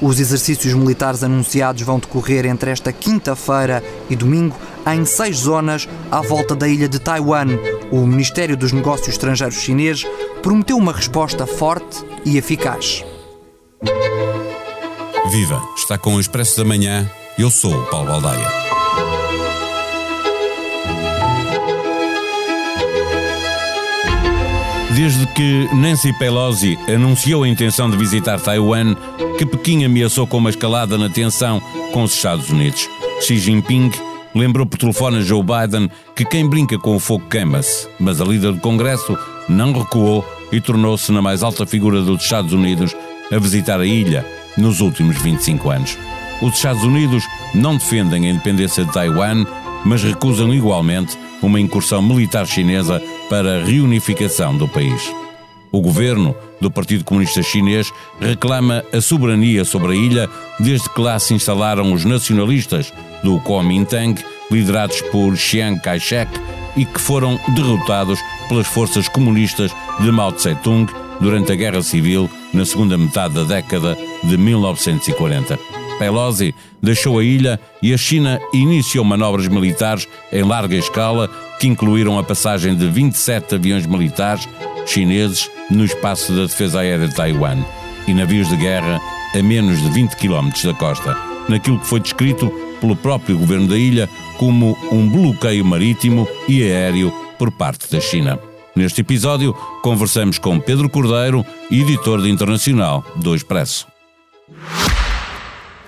Os exercícios militares anunciados vão decorrer entre esta quinta-feira e domingo em seis zonas à volta da ilha de Taiwan. O Ministério dos Negócios Estrangeiros chinês prometeu uma resposta forte e eficaz. Viva! Está com o Expresso da Manhã. Eu sou o Paulo Baldaia. Desde que Nancy Pelosi anunciou a intenção de visitar Taiwan, que Pequim ameaçou com uma escalada na tensão com os Estados Unidos. Xi Jinping lembrou por telefone a Joe Biden que quem brinca com o fogo queima-se, mas a líder do Congresso não recuou e tornou-se na mais alta figura dos Estados Unidos a visitar a ilha nos últimos 25 anos. Os Estados Unidos não defendem a independência de Taiwan, mas recusam igualmente uma incursão militar chinesa para a reunificação do país. O governo do Partido Comunista Chinês reclama a soberania sobre a ilha desde que lá se instalaram os nacionalistas do Kuomintang, liderados por Chiang Kai-shek e que foram derrotados pelas forças comunistas de Mao Tse-tung durante a Guerra Civil na segunda metade da década de 1940. Pelosi deixou a ilha e a China iniciou manobras militares em larga escala que incluíram a passagem de 27 aviões militares chineses no espaço da defesa aérea de Taiwan e navios de guerra a menos de 20 km da costa, naquilo que foi descrito pelo próprio governo da ilha como um bloqueio marítimo e aéreo por parte da China. Neste episódio, conversamos com Pedro Cordeiro, editor de internacional do Expresso.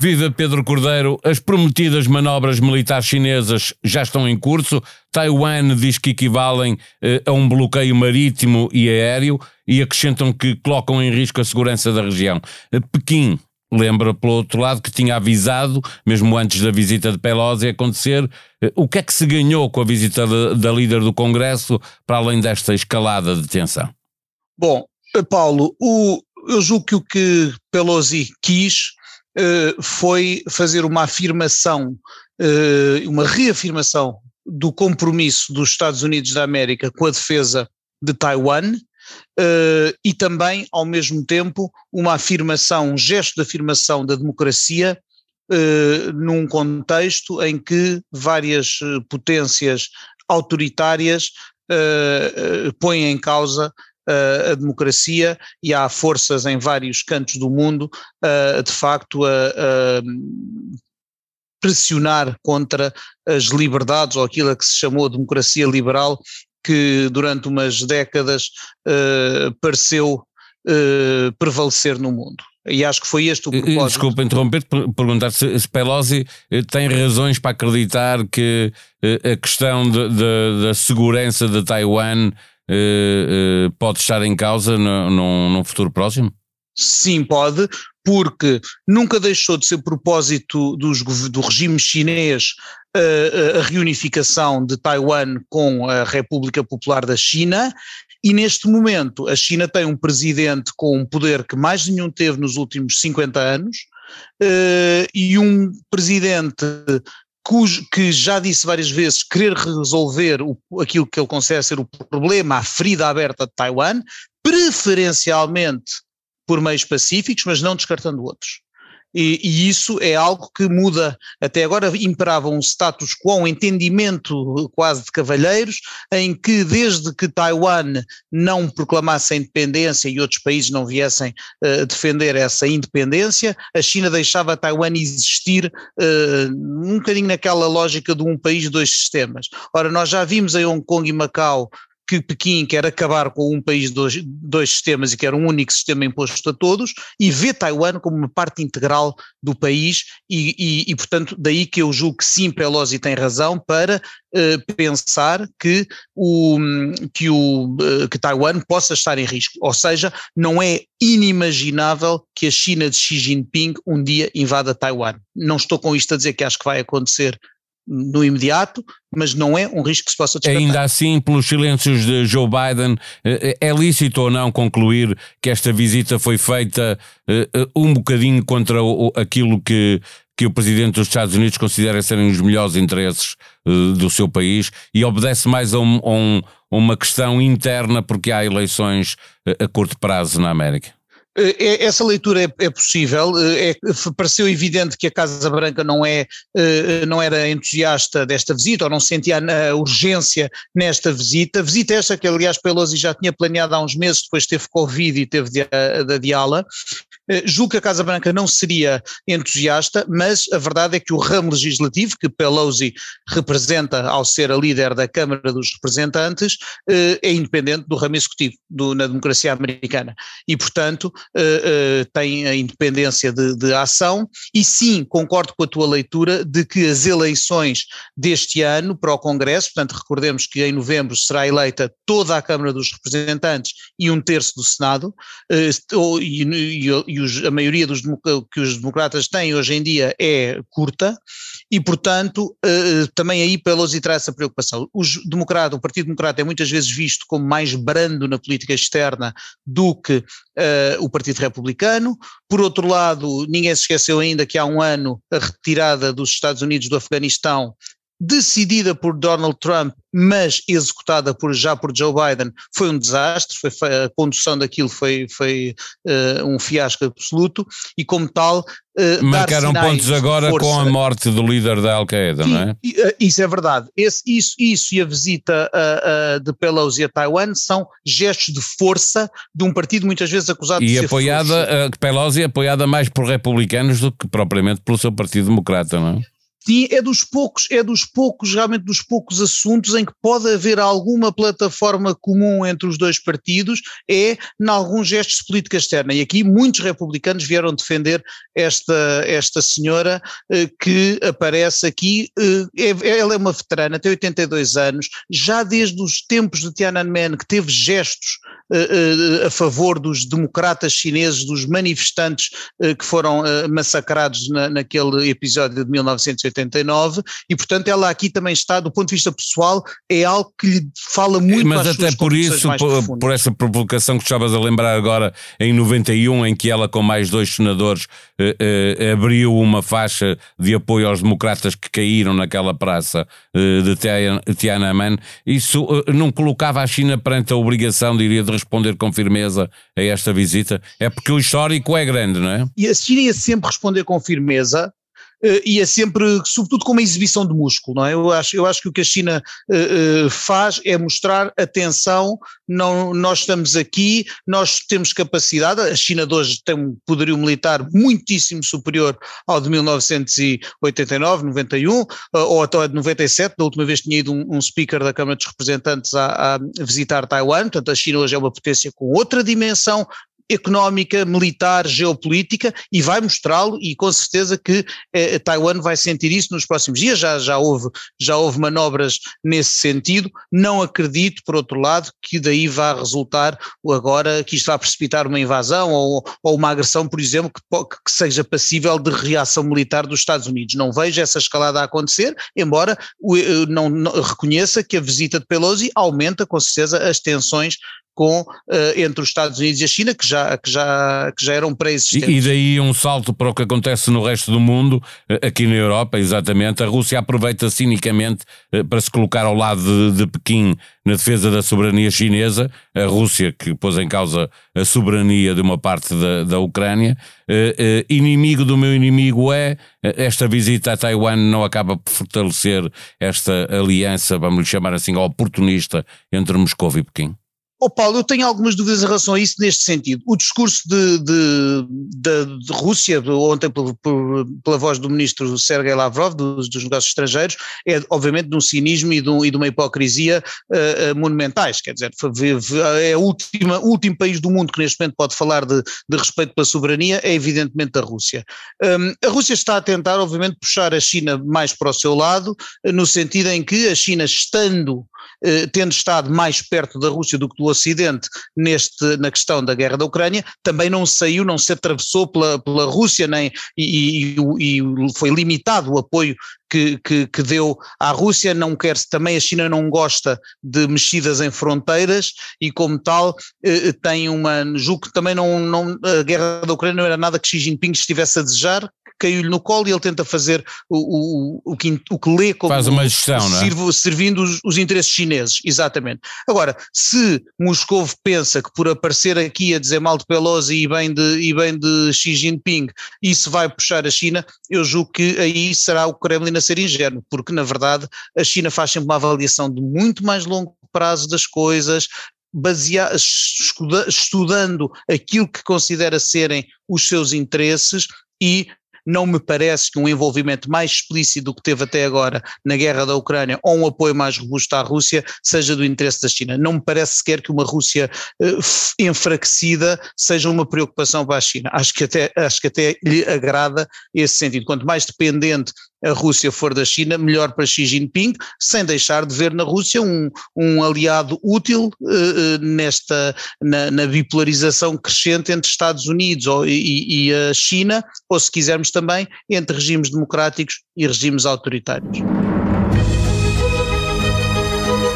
Viva Pedro Cordeiro, as prometidas manobras militares chinesas já estão em curso. Taiwan diz que equivalem eh, a um bloqueio marítimo e aéreo e acrescentam que colocam em risco a segurança da região. Eh, Pequim lembra, pelo outro lado, que tinha avisado, mesmo antes da visita de Pelosi acontecer, eh, o que é que se ganhou com a visita da líder do Congresso, para além desta escalada de tensão? Bom, Paulo, o, eu julgo que o que Pelosi quis foi fazer uma afirmação, eh, uma reafirmação do compromisso dos Estados Unidos da América com a defesa de Taiwan uh, e também, ao mesmo tempo, uma afirmação, um gesto de afirmação da democracia uh, num contexto em que várias potências autoritárias uh, põem em causa a democracia e há forças em vários cantos do mundo, de facto, a, a pressionar contra as liberdades ou aquilo que se chamou democracia liberal, que durante umas décadas uh, pareceu uh, prevalecer no mundo. E acho que foi este o propósito. Desculpa interromper, perguntar se, se Pelosi tem razões para acreditar que a questão de, de, da segurança de Taiwan pode estar em causa no, no futuro próximo? Sim, pode, porque nunca deixou de ser propósito dos, do regime chinês uh, a reunificação de Taiwan com a República Popular da China. E neste momento a China tem um presidente com um poder que mais nenhum teve nos últimos 50 anos, uh, e um presidente cujo, que já disse várias vezes querer resolver o, aquilo que ele considera ser o problema, a ferida aberta de Taiwan, preferencialmente por meios pacíficos, mas não descartando outros. E, e, isso é algo que muda. Até agora imperava um status quo, um entendimento quase de cavalheiros, em que desde que Taiwan não proclamasse a independência e outros países não viessem uh, defender essa independência, a China deixava Taiwan existir uh, um bocadinho naquela lógica de um país, dois sistemas. Ora, nós já vimos em Hong Kong e Macau que Pequim quer acabar com um país, dois, dois sistemas e quer um único sistema imposto a todos, e vê Taiwan como uma parte integral do país, e, e, e portanto, daí que eu julgo que sim, Pelosi tem razão para uh, pensar que, o, que, o, uh, que Taiwan possa estar em risco. Ou seja, não é inimaginável que a China de Xi Jinping um dia invada Taiwan. Não estou com isto a dizer que acho que vai acontecer no imediato, mas não é um risco que se possa descartar. Ainda assim, pelos silêncios de Joe Biden, eh, é lícito ou não concluir que esta visita foi feita eh, eh, um bocadinho contra aquilo que, que o Presidente dos Estados Unidos considera serem os melhores interesses do seu país e obedece mais a, um, a uma questão interna porque há eleições a curto prazo na América? Eh, é, essa leitura é, é possível, eh, é, pareceu evidente que a Casa Branca não, é, eh, não era entusiasta desta visita, ou não sentia a urgência nesta visita, visita esta que aliás Pelosi já tinha planeado há uns meses, depois teve Covid e teve de, de adiá-la, julgo que a Casa Branca não seria entusiasta, mas a verdade é que o ramo legislativo, que Pelosi representa ao ser a líder da Câmara dos Representantes, é independente do ramo executivo do, na democracia americana, e portanto uh, tem a independência de, de, ação, e sim, concordo com a tua leitura de que as eleições deste ano para o Congresso, portanto, recordemos que em novembro será eleita toda a Câmara dos Representantes e um terço do Senado, uh, e, e, os, a maioria dos que os democratas têm hoje em dia é curta, e, portanto, também aí Pelosi traz essa preocupação. Os democrata, o Partido Democrata é muitas vezes visto como mais brando na política externa do que uh, o Partido Republicano. Por outro lado, ninguém se esqueceu ainda que há um ano a retirada dos Estados Unidos do Afeganistão decidida por Donald Trump, mas executada por, já por Joe Biden, foi um desastre, foi, foi a condução daquilo foi, foi uh, um fiasco absoluto e como tal uh, Marcaram pontos agora com a morte do líder da Al-Qaeda, não é? Uh, isso é verdade, Esse, isso, isso e a visita de Pelosi a Taiwan são gestos de força de um partido muitas vezes acusado e de ser apoiada, Pelosi apoiada mais por republicanos do que propriamente pelo seu partido democrata, não é? Sim, é dos poucos, é dos poucos, realmente dos poucos assuntos em que pode haver alguma plataforma comum entre os dois partidos, é em alguns gestos de política externa. E aqui muitos republicanos vieram defender esta, esta senhora eh, que aparece aqui. Eh, é, ela é uma veterana, tem 82 anos, já desde os tempos de Tiananmen, que teve gestos a favor dos democratas chineses, dos manifestantes que foram massacrados na, naquele episódio de 1980 89, e portanto ela aqui também está, do ponto de vista pessoal, é algo que lhe fala muito Mas até por isso, por, por, essa provocação que estavas a lembrar agora, em 91, em que ela com mais dois senadores eh, eh, abriu uma faixa de apoio aos democratas que caíram naquela praça eh, de Tiananmen, isso eh, não colocava a China perante a obrigação, diria, de responder com firmeza a esta visita? É porque o histórico é grande, não é? E a China ia sempre responder com firmeza, e é sempre, sobretudo, com uma exibição de músculo, não é? Eu acho, eu acho que o que a China uh, uh, faz é mostrar atenção, não, nós estamos aqui, nós temos capacidade, a China de hoje tem um poderio militar muitíssimo superior ao de 1989, 91, ou até de 97, da última vez tinha ido um, um speaker da Câmara dos Representantes a, a visitar Taiwan, portanto a China hoje é uma potência com outra dimensão, económica, militar, geopolítica e vai mostrá-lo e com certeza que eh, Taiwan vai sentir isso nos próximos dias, já, já, houve, já houve manobras nesse sentido, não acredito, por outro lado, que daí vá resultar agora que isto vá precipitar uma invasão ou, ou uma agressão, por exemplo, que, que seja passível de reação militar dos Estados Unidos. Não vejo essa escalada a acontecer, embora eh, não, não reconheça que a visita de Pelosi aumenta com certeza as tensões com, uh, entre os Estados Unidos e a China, que já, que já, que já eram pré-existentes. E, e daí um salto para o que acontece no resto do mundo, eh, aqui na Europa, exatamente. A Rússia aproveita cinicamente uh, para se colocar ao lado de, de Pequim na defesa da soberania chinesa, a Rússia que pôs em causa a soberania de uma parte da, da Ucrânia. Uh, uh, inimigo do meu inimigo é, esta visita a Taiwan não acaba por fortalecer esta aliança, vamos lhe chamar assim, oportunista entre Moscou e Pequim? Oh Paulo, eu tenho algumas dúvidas em relação a isso neste sentido. O discurso de, de, de, de Rússia, ontem por, por, pela voz do ministro Sergei Lavrov, dos, dos, negócios estrangeiros, é obviamente de um cinismo e de, um, e de uma hipocrisia uh, monumentais. Quer dizer, é o último país do mundo que neste momento pode falar de, de respeito pela soberania, é evidentemente a Rússia. Um, a Rússia está a tentar, obviamente, puxar a China mais para o seu lado, no sentido em que a China, estando, uh, tendo estado mais perto da Rússia do que do Ocidente neste, na questão da guerra da Ucrânia, também não saiu, não se atravessou pela, pela Rússia nem, e, e, e foi limitado o apoio que, que, que, deu à Rússia, não quer também a China não gosta de mexidas em fronteiras e como tal eh, tem uma, julgo que também não, não, a guerra da Ucrânia não era nada que Xi Jinping estivesse a desejar, caiu-lhe no colo e ele tenta fazer o, o, o, que, o que lê como Faz uma gestão, não é? servindo os, os, interesses chineses, exatamente. Agora, se Moscou pensa que por aparecer aqui a dizer mal de Pelosi e bem de, e bem de Xi Jinping, isso vai puxar a China, eu julgo que aí será o Kremlin a ser ingênuo, porque na verdade a China faz sempre uma avaliação de muito mais longo prazo das coisas, basear, estudando aquilo que considera serem os seus interesses e não me parece que um envolvimento mais explícito do que teve até agora na guerra da Ucrânia ou um apoio mais robusto à Rússia seja do interesse da China. Não me parece sequer que uma Rússia uh, enfraquecida seja uma preocupação para a China. Acho que até, acho que até lhe agrada esse sentido. Quanto mais dependente a Rússia for da China, melhor para Xi Jinping, sem deixar de ver na Rússia um, um aliado útil uh, nesta, na, na, bipolarização crescente entre Estados Unidos ou, e, e a China, ou se quisermos também, entre regimes democráticos e regimes autoritários.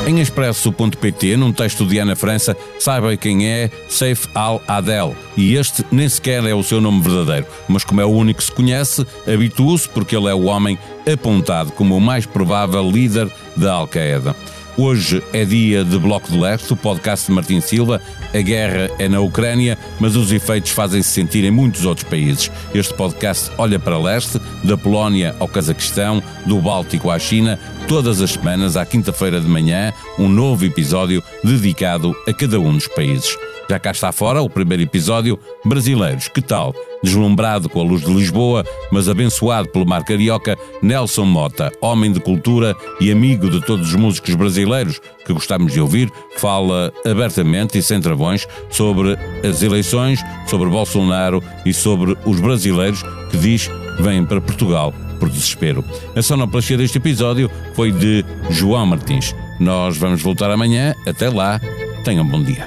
Em Expresso.pt, num texto de Ana França, saiba quem é Saif al-Adel. E este nem sequer é o seu nome verdadeiro, mas como é o único que se conhece, habitue-se porque ele é o homem apontado como o mais provável líder da Al-Qaeda. Hoje é dia de Bloco do Leste, o podcast de Martin Silva. A guerra é na Ucrânia, mas os efeitos fazem-se sentir em muitos outros países. Este podcast olha para leste, da Polónia ao Cazaquistão, do Báltico à China, todas as semanas, à quinta-feira de manhã, um novo episódio dedicado a cada um dos países. Já cá está fora o primeiro episódio, Brasileiros, que tal? Deslumbrado com a luz de Lisboa, mas abençoado pelo mar carioca, Nelson Mota, homem de cultura e amigo de todos os músicos brasileiros que gostamos de ouvir, fala abertamente e sem travões sobre as eleições, sobre Bolsonaro e sobre os brasileiros que diz vêm para Portugal por desespero. A sonoplastia deste episódio foi de João Martins. Nós vamos voltar amanhã. Até lá, tenham um bom dia.